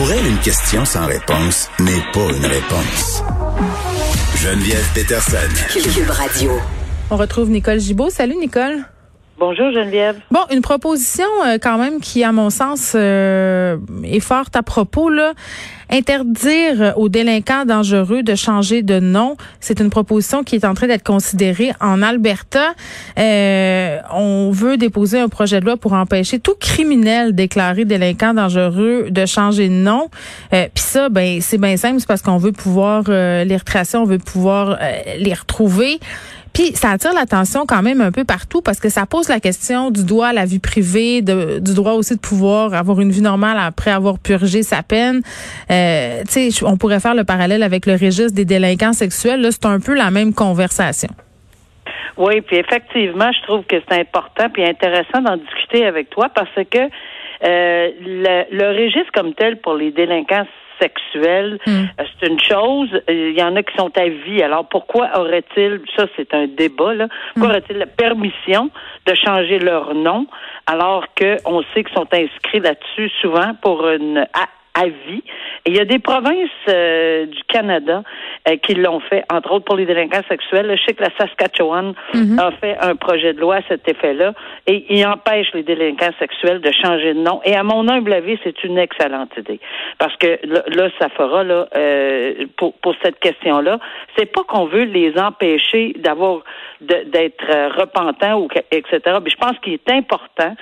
Pour elle, une question sans réponse n'est pas une réponse. Geneviève Peterson. Cube Radio. On retrouve Nicole Gibaud. Salut Nicole. Bonjour Geneviève. Bon, une proposition euh, quand même qui, à mon sens, euh, est forte à propos. Là. Interdire aux délinquants dangereux de changer de nom, c'est une proposition qui est en train d'être considérée en Alberta. Euh, on veut déposer un projet de loi pour empêcher tout criminel déclaré délinquant dangereux de changer de nom. Puis ça, ben c'est bien simple, c'est parce qu'on veut pouvoir les retracer, on veut pouvoir les retrouver. Puis ça attire l'attention quand même un peu partout parce que ça pose la question du droit à la vie privée, du droit aussi de pouvoir avoir une vie normale après avoir purgé sa peine. Euh, tu sais, on pourrait faire le parallèle avec le registre des délinquants sexuels. Là, c'est un peu la même conversation. Oui, puis effectivement, je trouve que c'est important puis intéressant d'en discuter avec toi parce que euh, le, le registre comme tel pour les délinquants sexuel, hmm. euh, c'est une chose. Il y en a qui sont à vie. Alors pourquoi aurait-il, ça c'est un débat, là, pourquoi hmm. aurait-il la permission de changer leur nom alors qu'on sait qu'ils sont inscrits là-dessus souvent pour une à vie. il y a des provinces euh, du Canada euh, qui l'ont fait, entre autres pour les délinquants sexuels. Je sais que la Saskatchewan mhm. a fait un projet de loi à cet effet-là et il empêche les délinquants sexuels de changer de nom. Et à mon humble avis, c'est une excellente idée. Parce que là, ça fera là euh, pour, pour cette question-là. C'est pas qu'on veut les empêcher d'avoir d'être repentants ou etc. Mais je pense qu'il est important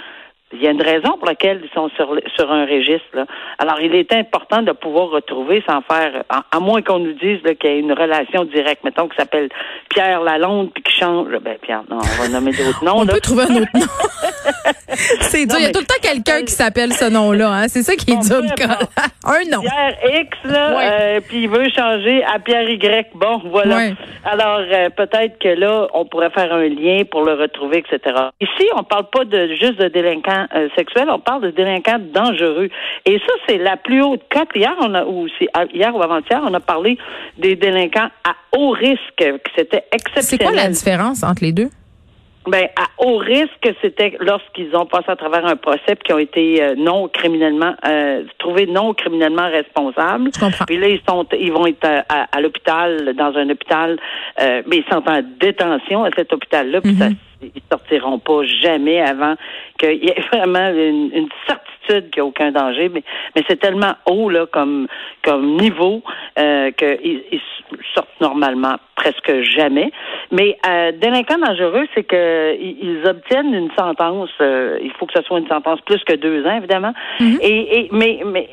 il y a une raison pour laquelle ils sont sur, sur un registre. Là. Alors, il est important de pouvoir retrouver sans faire, à, moins qu'on nous dise qu'il y a une relation directe, mettons, qui s'appelle Pierre Lalonde, puis qui change. Ben, Pierre, non, on va nommer d'autres noms. on peut trouver un autre nom. c'est dur. Il y a tout le temps quelqu'un qui s'appelle ce nom-là. Hein? C'est ça qui est dur, Un nom. Pierre X, là, euh, puis il veut changer à Pierre Y. Bon, voilà. Alors, euh, peut-être que là, on pourrait faire un lien pour le retrouver, etc. Ici, on parle pas de juste de délinquants euh, sexuels, on parle de délinquants dangereux. Et ça, c'est la plus haute cote. Hier, on a, ou hier ou avant-hier, on a parlé des délinquants à haut risque, c'était exceptionnel. C'est quoi la différence entre les deux? Ben, à haut risque, c'était lorsqu'ils ont passé à travers un procès qui ont été euh, non criminellement euh, trouvés non criminellement responsables. Puis là, ils sont, ils vont être à, l'hôpital, dans un hôpital, mais ils sont en détention à cet hôpital-là. Puis ça ils sortiront pas jamais avant qu'il y ait vraiment une, certitude qu'il n'y a aucun danger. Mais, mais c'est tellement haut là comme comme niveau euh, qu'ils ils sortent normalement presque jamais. Mais euh, délinquants dangereux, c'est que ils, obtiennent une sentence. Euh, il faut que ce soit une sentence plus que deux ans, évidemment. Mm-hmm. et, et mais mais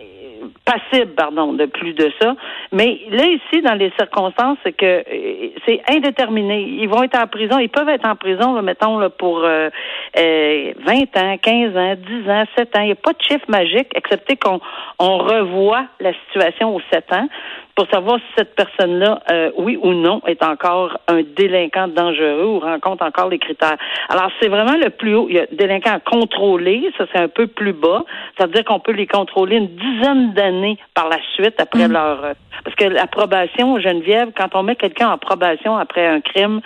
passible, pardon, de plus de ça. Mais là, ici, dans les circonstances, c'est que euh, c'est indéterminé. Ils vont être en prison, ils peuvent être en prison, mettons, là, pour euh, 20 euh, ans, 15 ans, 10 ans, 7 ans. Il n'y a pas de chiffre magique, excepté qu'on on revoit la situation aux 7 ans pour savoir si cette personne-là, euh, oui ou non, est encore un délinquant dangereux ou rencontre encore les critères. Alors, c'est vraiment le plus haut. Il y a délinquants contrôlés, ça c'est un peu plus bas. Ça veut dire qu'on peut les contrôler une dizaine par la suite après mm. leur... Euh, parce que la probation, Geneviève, quand on met quelqu'un en probation après un crime,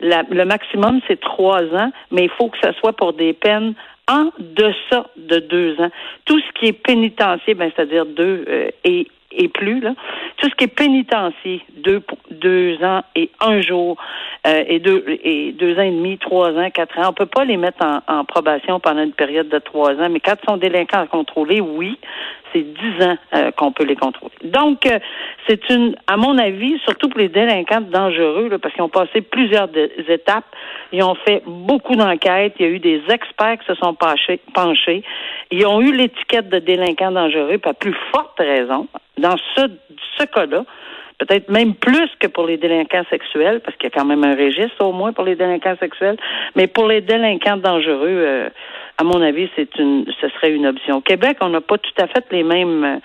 le maximum, c'est trois ans, mais il faut que ça soit pour des peines en deçà de deux ans. Tout ce qui est pénitencier, ben, c'est-à-dire deux euh, et et plus, là. Tout ce qui est pénitencier, deux, deux ans et un jour, euh, et deux et deux ans et demi, trois ans, quatre ans, on peut pas les mettre en, probation pendant une période de trois ans, mais quand ils sont délinquants à contrôler, oui, c'est dix ans euh, qu'on peut les contrôler. Donc, euh, c'est une, à mon avis, surtout pour les délinquants dangereux, là, parce qu'ils ont passé plusieurs étapes, ils ont fait beaucoup d'enquêtes, il y a eu des experts qui se sont penchés, penchés, ils ont eu l'étiquette de délinquants dangereux, pas plus forte raison, dans ce, ce cas-là, peut-être même plus que pour les délinquants sexuels, parce qu'il y a quand même un registre au moins pour les délinquants sexuels, mais pour les délinquants dangereux, euh, à mon avis, c'est une, ce serait une option. Au Québec, on n'a pas tout à fait les mêmes, euh,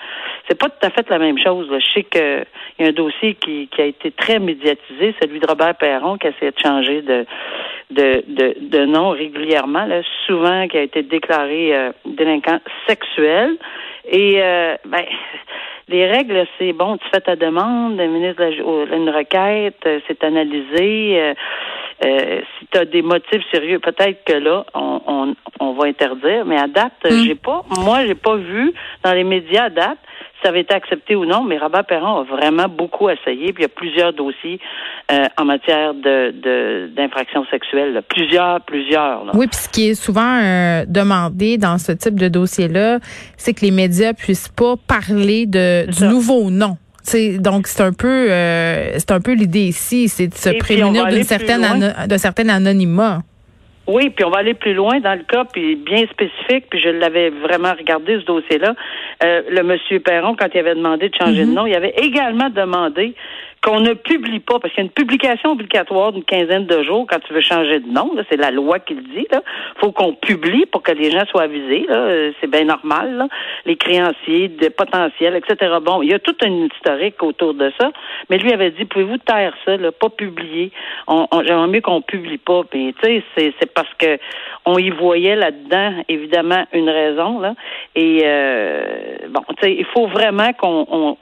c'est pas tout à fait la même chose. Je sais qu'il y a un dossier qui, qui a été très médiatisé, celui de Robert Perron, qui a essayé de changer de, de, de, de nom régulièrement, là, souvent qui a été déclaré euh, délinquant sexuel. Et euh, ben, les règles, c'est bon, tu fais ta demande, le ministre de une requête, euh, c'est analysé. Euh, si tu as des motifs sérieux, peut-être que là, on, on, on, va interdire. Mais à date, hmm. j'ai pas, moi, j'ai pas vu dans les médias à date ça avait été accepté ou non, mais Robert Perron a vraiment beaucoup essayé, puis il y a plusieurs dossiers euh, en matière de d'infractions sexuelles, plusieurs, plusieurs. Oui, puis ce qui est souvent euh, demandé dans ce type de dossier-là, c'est que les médias puissent pas parler de du nouveau nom. Donc c'est un peu euh, c'est un peu l'idée ici, c'est de se prémunir d'une certaine de certain anonymat. Oui, puis on va aller plus loin dans le cas, puis bien spécifique, puis je l'avais vraiment regardé ce dossier-là. Euh, le monsieur Perron, quand il avait demandé de changer de mhm. nom, il avait également demandé qu'on ne publie pas, parce qu'il y a une publication obligatoire d'une quinzaine de jours quand tu veux changer de nom. C'est la loi qui le dit. Il faut qu'on publie pour que les gens soient avisés. Euh, c'est bien normal. Les créanciers, des potentiels, etc. Bon, il y a tout un historique autour de ça. Mais lui avait dit, pouvez-vous taire ça, là, pas publier? On, J'aimerais mieux qu'on publie pas. Tu sais, c'est parce que on y voyait là-dedans, évidemment, une raison. Là. Et euh, bon, tu sais, il faut vraiment qu'on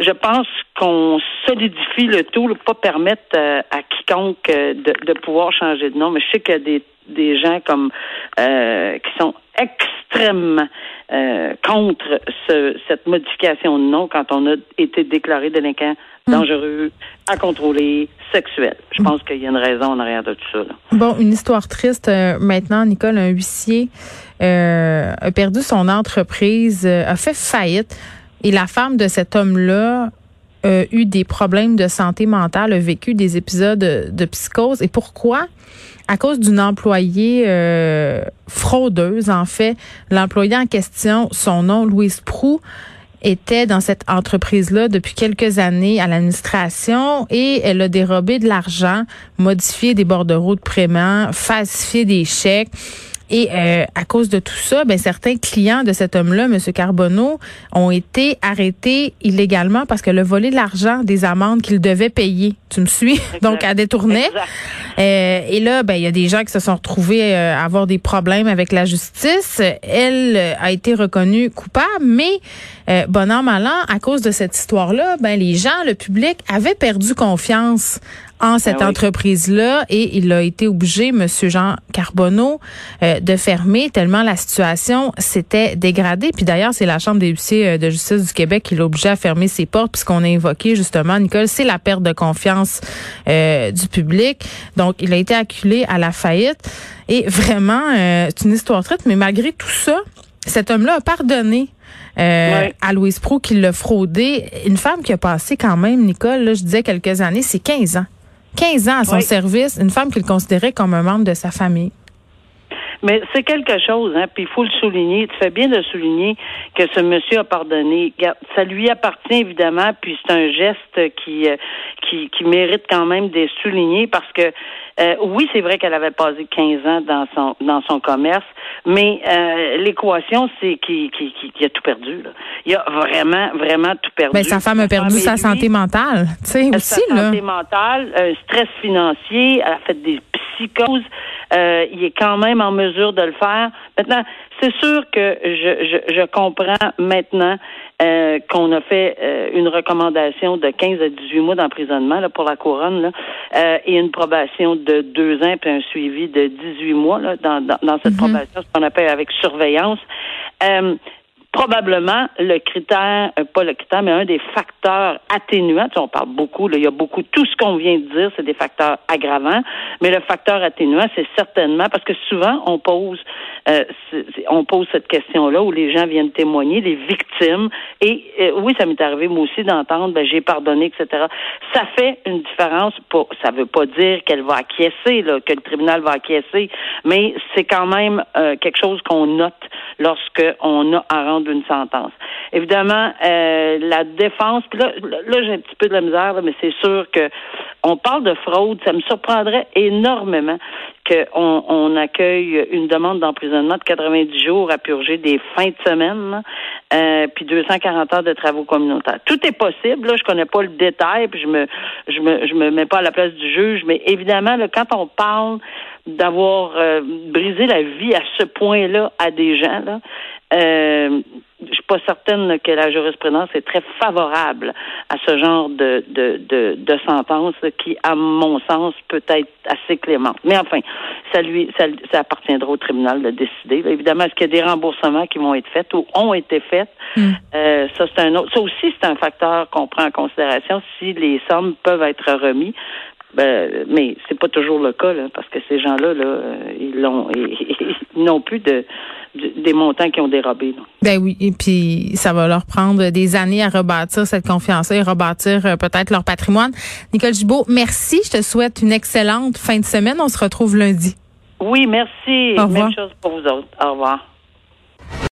je pense qu'on solidifie le tout, pas permettre euh, à quiconque euh, de, pouvoir changer de nom. Mais je sais qu'il y a des, des gens comme euh, qui sont extrêmement contre cette modification de nom quand on a été déclaré délinquant hmm. dangereux, à contrôler, sexuel. Je pense qu'il y a une raison en arrière de tout ça. Bon, une histoire triste maintenant, Nicole, un huissier a perdu son entreprise, a fait faillite. Et la femme de cet homme-là a eu des problèmes de santé mentale, a vécu des épisodes de, psychose. Et pourquoi? À cause d'une employée euh, fraudeuse, en fait. L'employée en question, son nom, Louise Prou, était dans cette entreprise-là depuis quelques années à l'administration et elle a dérobé de l'argent, modifié des bordereaux de paiement, falsifié des chèques. Et euh, à cause de tout ça, ben, certains clients de cet homme-là, M. Carbonneau, ont été arrêtés illégalement parce que le volé de l'argent des amendes qu'il devait payer. Tu me suis? Donc, à détourner. Euh, et là, ben, il y a des gens qui se sont retrouvés euh, à avoir des problèmes avec la justice. Elle a été reconnue coupable, mais bon an, mal an, à cause de cette histoire-là, ben, les gens, le public, avaient perdu confiance en cette ben entreprise-là et il a été obligé, Monsieur Jean Carbonneau, euh, de fermer tellement la situation s'était dégradée. Puis d'ailleurs, c'est la Chambre des huissiers euh, de justice du Québec qui l'a obligé à fermer ses portes puisqu'on a évoqué justement, Nicole, c'est la perte de confiance euh, du public. Donc, il a été acculé à la faillite. Et vraiment, c'est une histoire triste, mais malgré tout ça, cet homme-là a pardonné à Louise Pro qui l'a fraudé. Une femme qui a passé quand même, Nicole, là, je disais quelques années, c'est 15 ans. 15 ans à son service, une femme qu'il considérait comme un membre de sa famille. Mais c'est quelque chose, hein, puis il faut le souligner. Tu fais bien de souligner que ce monsieur a pardonné. Ça lui appartient évidemment, puis c'est un geste qui, euh, qui, qui mérite quand même d'être souligné parce que euh, oui, c'est vrai qu'elle avait passé 15 ans dans son dans son commerce, mais euh, l'équation, c'est qu'il qui, a tout perdu. Là. Il a vraiment, vraiment tout perdu. Ben, sa femme a perdu sa santé mentale, tu sais, aussi. Sa santé mentale, un stress financier, elle a fait des psychoses. Euh, il est quand même en mesure de le faire. Maintenant, c'est sûr que je, je, je comprends maintenant euh, qu'on a fait euh, une recommandation de 15 à 18 mois d'emprisonnement pour la couronne là, euh, et une probation de deux ans puis un suivi de 18 mois là, dans, dans, dans cette mm-hmm. probation, ce qu'on appelle avec surveillance probablement le critère, euh, pas le critère, mais un des facteurs atténuants. Tu sais, on parle beaucoup, là, il y a beaucoup, tout ce qu'on vient de dire, c'est des facteurs aggravants, mais le facteur atténuant, c'est certainement parce que souvent on pose, euh, on pose cette question-là où les gens viennent témoigner, les victimes, et euh, oui, ça m'est arrivé moi aussi d'entendre, ben j'ai pardonné, etc. Ça fait une différence. Pour, ça veut pas dire qu'elle va acquiescer, là, que le tribunal va acquiescer, mais c'est quand même quelque chose qu'on note lorsqu'on a à rendre d'une sentence. Évidemment, euh, la défense, là, là j'ai un petit peu de la misère, mais c'est sûr que on parle de fraude, ça me surprendrait énormément qu'on on accueille une demande d'emprisonnement de 90 jours à purger des fins de semaine, euh, puis 240 heures de travaux communautaires. Tout est possible. Là, je connais pas le détail, puis je me, je me, je me mets pas à la place du juge, mais évidemment, là, quand on parle d'avoir euh, brisé la vie à ce point-là à des gens, là, euh, je pas certaine que la jurisprudence est très favorable à ce genre de, de, de, de sentence qui, à mon sens, peut être assez clémente. Mais enfin, ça lui, ça, ça appartiendra au tribunal de décider. Évidemment, est-ce qu'il y a des remboursements qui vont être faits ou ont été faits? Hmm. Euh, ça, c'est un autre. Ça aussi, c'est un facteur qu'on prend en considération si les sommes peuvent être remis. Ben, mais c'est pas toujours le cas, là, parce que ces gens-là, là, euh, ils l'ont, ils n'ont plus de, des montants qui ont dérobé. Ben oui, et puis ça va leur prendre des années à rebâtir cette confiance et rebâtir euh, peut-être leur patrimoine. Nicole Gibault, merci. Je te souhaite une excellente fin de semaine. On se retrouve lundi. Oui, merci. Même chose pour vous autres. Au revoir.